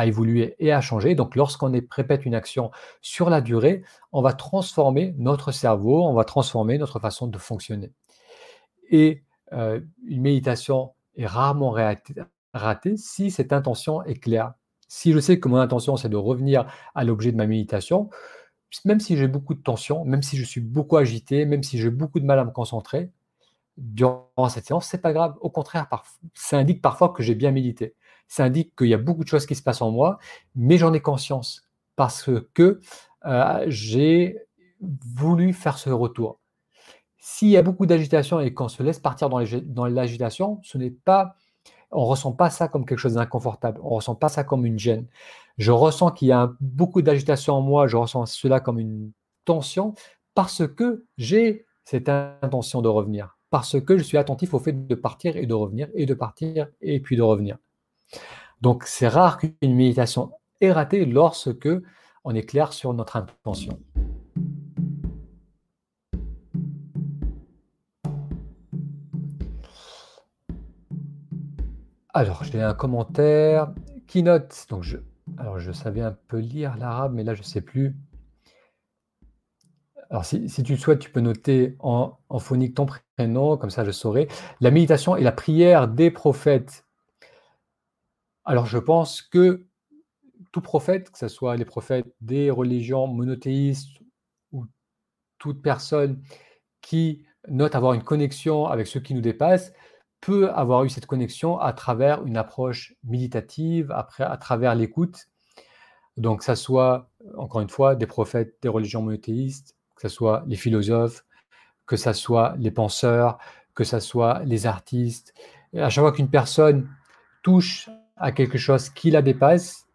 évoluer et à changer. Donc, lorsqu'on répète une action sur la durée, on va transformer notre cerveau, on va transformer notre façon de fonctionner. Et euh, une méditation est rarement ratée si cette intention est claire. Si je sais que mon intention, c'est de revenir à l'objet de ma méditation, même si j'ai beaucoup de tension, même si je suis beaucoup agité, même si j'ai beaucoup de mal à me concentrer, durant cette séance, c'est pas grave. Au contraire, ça indique parfois que j'ai bien médité. Ça indique qu'il y a beaucoup de choses qui se passent en moi, mais j'en ai conscience parce que euh, j'ai voulu faire ce retour. S'il y a beaucoup d'agitation et qu'on se laisse partir dans l'agitation, ce n'est pas, on ressent pas ça comme quelque chose d'inconfortable. On ressent pas ça comme une gêne. Je ressens qu'il y a beaucoup d'agitation en moi. Je ressens cela comme une tension parce que j'ai cette intention de revenir parce que je suis attentif au fait de partir et de revenir, et de partir et puis de revenir. Donc c'est rare qu'une méditation est ratée lorsque on est clair sur notre intention. Alors, j'ai un commentaire qui note. Donc, je, alors, je savais un peu lire l'arabe, mais là, je ne sais plus. Alors, si, tu le souhaites, tu peux noter en, phonique ton prénom, comme ça je saurai. La méditation et la prière des prophètes. Alors, je pense que tout prophète, que ce soit les prophètes des religions monothéistes ou toute personne qui note avoir une connexion avec ceux qui nous dépassent, peut avoir eu cette connexion à travers une approche méditative, après, à travers l'écoute. Donc, que ce soit, encore une fois, des prophètes des religions monothéistes, que ce soit les philosophes, que ce soit les penseurs, que ce soit les artistes. à chaque fois qu'une personne touche à quelque chose qui la dépasse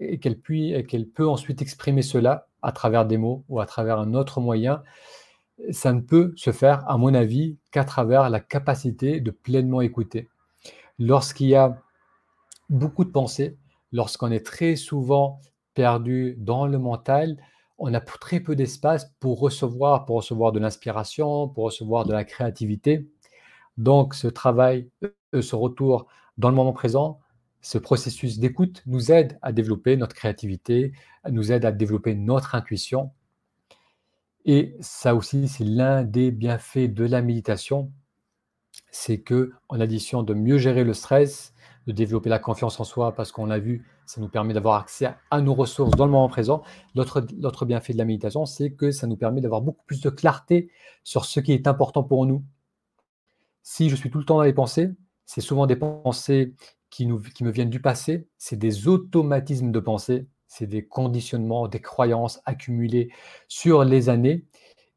et qu'elle qu'elle peut ensuite exprimer cela à travers des mots ou à travers un autre moyen, ça ne peut se faire, à mon avis, qu'à travers la capacité de pleinement écouter. Lorsqu'il y a beaucoup de pensées, lorsqu'on est très souvent perdu dans le mental, on a très peu d'espace pour recevoir, pour recevoir de l'inspiration, pour recevoir de la créativité. Donc, ce travail, euh, ce retour dans le moment présent, ce processus d'écoute nous aide à développer notre créativité, nous aide à développer notre intuition. Et ça aussi, c'est l'un des bienfaits de la méditation, c'est que en addition de mieux gérer le stress, de développer la confiance en soi, parce qu'on a vu, ça nous permet d'avoir accès à nos ressources dans le moment présent. L'autre bienfait de la méditation, c'est que ça nous permet d'avoir beaucoup plus de clarté sur ce qui est important pour nous. Si je suis tout le temps dans les pensées, c'est souvent des pensées qui, nous, qui me viennent du passé, c'est des automatismes de pensée, c'est des conditionnements, des croyances accumulées sur les années,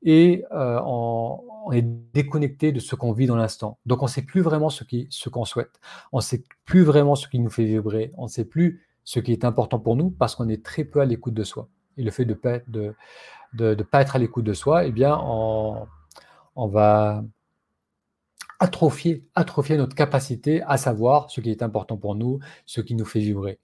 et euh, on, est déconnecté de ce qu'on vit dans l'instant. Donc on ne sait plus vraiment ce qu'on souhaite, on ne sait plus vraiment ce qui nous fait vibrer, on ne sait plus ce qui est important pour nous parce qu'on est très peu à l'écoute de soi. Et le fait de ne pas, être à l'écoute de soi, eh bien, on, va atrophier notre capacité à savoir ce qui est important pour nous, ce qui nous fait vibrer.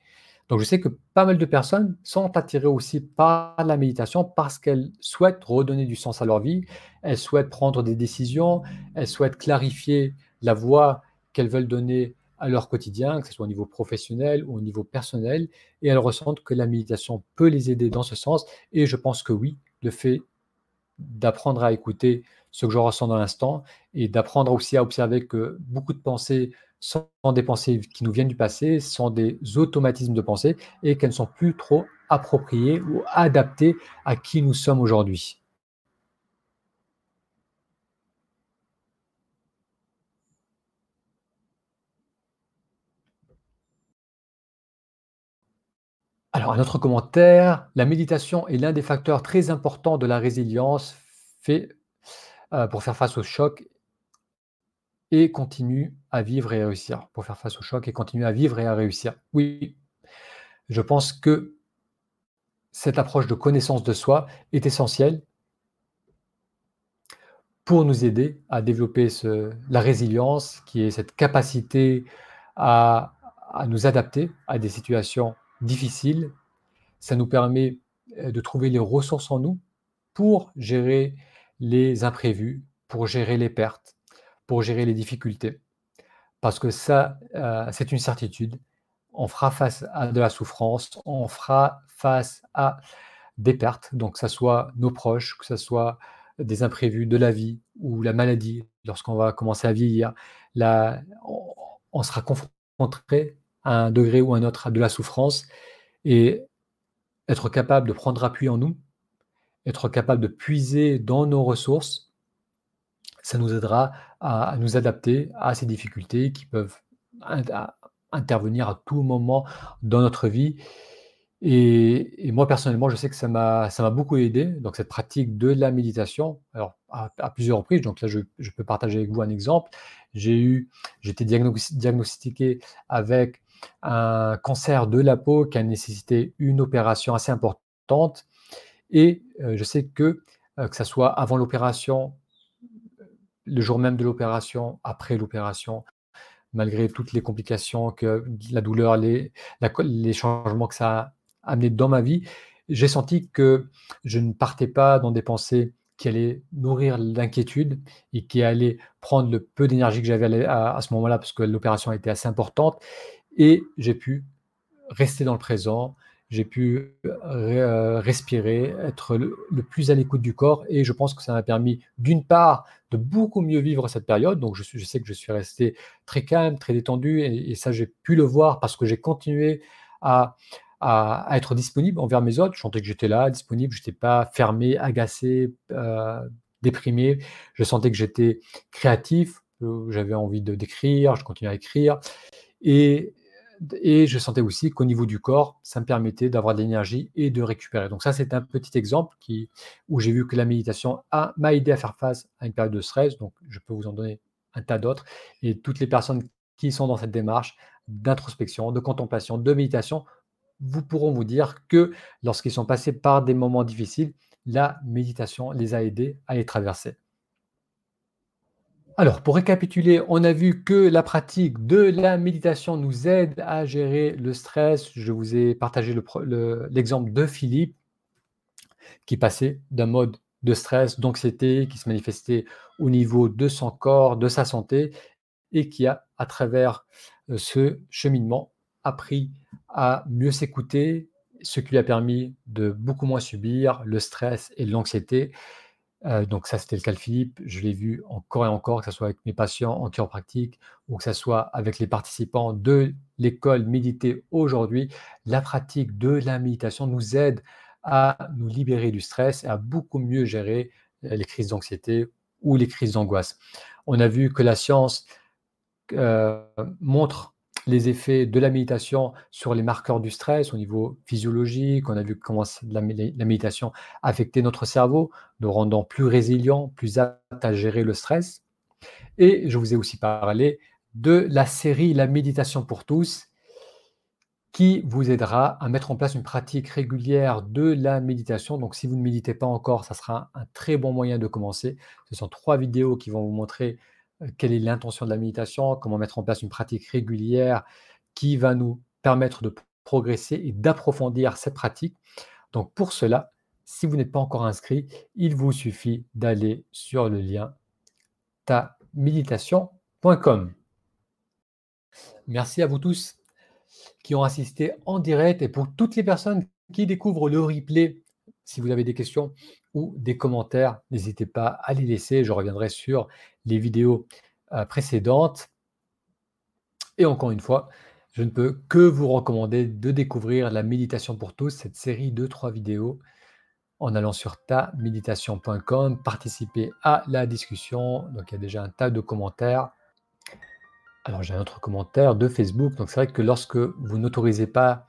Donc je sais que pas mal de personnes sont attirées aussi par la méditation parce qu'elles souhaitent redonner du sens à leur vie, elles souhaitent prendre des décisions, elles souhaitent clarifier la voie qu'elles veulent donner à leur quotidien, que ce soit au niveau professionnel ou au niveau personnel, et elles ressentent que la méditation peut les aider dans ce sens. Et je pense que oui, le fait d'apprendre à écouter ce que je ressens dans l'instant et d'apprendre aussi à observer que beaucoup de pensées sont des pensées qui nous viennent du passé, sont des automatismes de pensée et qu'elles ne sont plus trop appropriées ou adaptées à qui nous sommes aujourd'hui. Alors, un autre commentaire, la méditation est l'un des facteurs très importants de la résilience fait, euh, pour faire face au choc et continue à vivre et à réussir. Pour faire face au choc et continuer à vivre et à réussir. Oui, je pense que cette approche de connaissance de soi est essentielle pour nous aider à développer la résilience, qui est cette capacité à nous adapter à des situations difficile. Ça nous permet euh, de trouver les ressources en nous pour gérer les imprévus, pour gérer les pertes, pour gérer les difficultés. Parce que ça, euh, c'est une certitude. On fera face à de la souffrance, on fera face à des pertes, donc que ce soit nos proches, que ce soit des imprévus de la vie ou la maladie, lorsqu'on va commencer à vieillir, là, on sera confronté à un degré ou un autre de la souffrance et être capable de prendre appui en nous, être capable de puiser dans nos ressources, ça nous aidera à, nous adapter à ces difficultés qui peuvent intervenir à tout moment dans notre vie. Et, moi, personnellement, je sais que ça m'a beaucoup aidé, donc cette pratique de la méditation, alors à, plusieurs reprises. Donc là, je, je, peux partager avec vous un exemple. J'ai eu, j'étais diagnostiqué avec un cancer de la peau qui a nécessité une opération assez importante. Et euh, je sais que, euh, que ce soit avant l'opération, le jour même de l'opération, après l'opération, malgré toutes les complications, que la douleur, les, les changements que ça a amené dans ma vie, j'ai senti que je ne partais pas dans des pensées qui allaient nourrir l'inquiétude et qui allaient prendre le peu d'énergie que j'avais à, à, ce moment-là, parce que l'opération été assez importante, et j'ai pu rester dans le présent, j'ai pu euh, respirer, être le, plus à l'écoute du corps et je pense que ça m'a permis d'une part de beaucoup mieux vivre cette période. Donc je, sais que je suis resté très calme, très détendu et, ça j'ai pu le voir parce que j'ai continué à, être disponible envers mes autres. Je sentais que j'étais là, disponible, je n'étais pas fermé, agacé, euh, déprimé. Je sentais que j'étais créatif, euh, j'avais envie d'écrire, je continuais à écrire et et je sentais aussi qu'au niveau du corps, ça me permettait d'avoir de l'énergie et de récupérer. Donc ça, c'est un petit exemple qui, où j'ai vu que la méditation m'a aidé à faire face à une période de stress. Donc je peux vous en donner un tas d'autres. Et toutes les personnes qui sont dans cette démarche d'introspection, de contemplation, de méditation, vous pourront vous dire que lorsqu'ils sont passés par des moments difficiles, la méditation les a aidés à les traverser. Alors, pour récapituler, on a vu que la pratique de la méditation nous aide à gérer le stress. Je vous ai partagé l'exemple de Philippe qui passait d'un mode de stress, d'anxiété, qui se manifestait au niveau de son corps, de sa santé, et qui a, à travers euh, ce cheminement, appris à mieux s'écouter, ce qui lui a permis de beaucoup moins subir le stress et l'anxiété. Donc ça, c'était le cas de Philippe. Je l'ai vu encore et encore, que ce soit avec mes patients en chiropractique ou que ce soit avec les participants de l'école Méditer aujourd'hui. La pratique de la méditation nous aide à nous libérer du stress et à beaucoup mieux gérer les crises d'anxiété ou les crises d'angoisse. On a vu que la science montre les effets de la méditation sur les marqueurs du stress au niveau physiologique. On a vu comment la, méditation affectait notre cerveau, nous rendant plus résilients, plus aptes à gérer le stress. Et je vous ai aussi parlé de la série La méditation pour tous, qui vous aidera à mettre en place une pratique régulière de la méditation. Donc si vous ne méditez pas encore, ça sera un très bon moyen de commencer. Ce sont trois vidéos qui vont vous montrer quelle est l'intention de la méditation, comment mettre en place une pratique régulière qui va nous permettre de progresser et d'approfondir cette pratique? Donc pour cela, si vous n'êtes pas encore inscrit, il vous suffit d'aller sur le lien taméditation.com. Merci à vous tous qui ont assisté en direct et pour toutes les personnes qui découvrent le replay, si vous avez des questions ou des commentaires, n'hésitez pas à les laisser. Je reviendrai sur les vidéos euh, précédentes. Et encore une fois, je ne peux que vous recommander de découvrir la méditation pour tous, cette série de trois vidéos, en allant sur taméditation.com, participer à la discussion. Donc il y a déjà un tas de commentaires. Alors j'ai un autre commentaire de Facebook. Donc c'est vrai que lorsque vous n'autorisez pas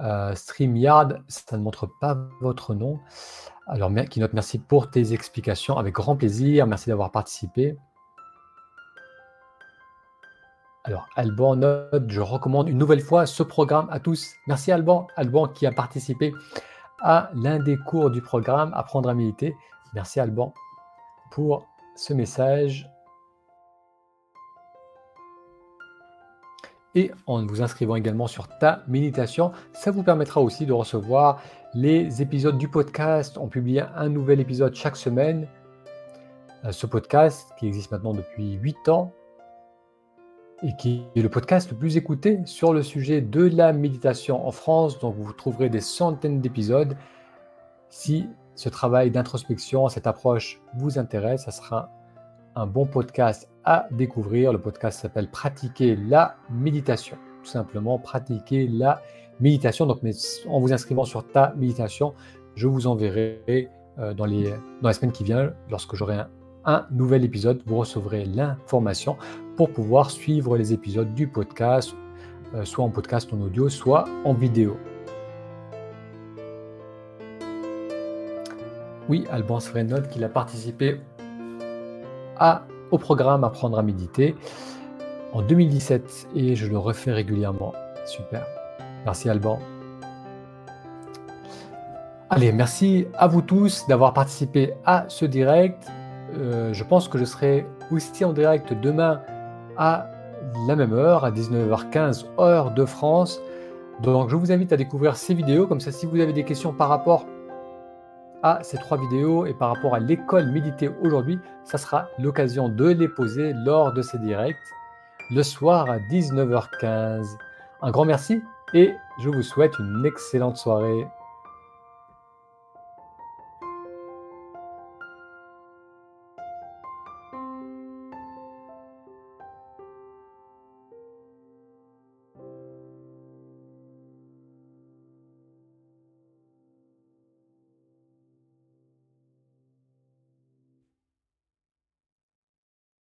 euh, StreamYard, ça ne montre pas votre nom. Alors qui note merci pour tes explications, avec grand plaisir. Merci d'avoir participé. Alors Alban note, je recommande une nouvelle fois ce programme à tous. Merci Alban, Alban qui a participé à l'un des cours du programme Apprendre à méditer. Merci Alban pour ce message. Et en vous inscrivant également sur ta méditation. Ça vous permettra aussi de recevoir les épisodes du podcast. On publie un nouvel épisode chaque semaine. Euh, ce podcast qui existe maintenant depuis 8 ans et qui est le podcast le plus écouté sur le sujet de la méditation en France. Donc vous trouverez des centaines d'épisodes. Si ce travail d'introspection, cette approche vous intéresse, ça sera un bon podcast à découvrir. Le podcast s'appelle Pratiquer la méditation. Tout simplement, pratiquer la méditation. Donc, en vous inscrivant sur ta méditation, je vous enverrai euh, dans, les, dans la semaine qui vient, lorsque j'aurai un, nouvel épisode, vous recevrez l'information pour pouvoir suivre les épisodes du podcast, euh, soit en podcast en audio, soit en vidéo. Oui, Alban note qu'il a participé au programme Apprendre à méditer en 2017 et je le refais régulièrement. Super. Merci Alban. Allez, merci à vous tous d'avoir participé à ce direct. Euh, je pense que je serai aussi en direct demain à la même heure, à 19h15 heure de France. Donc je vous invite à découvrir ces vidéos, comme ça si vous avez des questions par rapport à ces trois vidéos et par rapport à l'école méditer aujourd'hui, ça sera l'occasion de les poser lors de ces directs le soir à 19h15. Un grand merci et je vous souhaite une excellente soirée.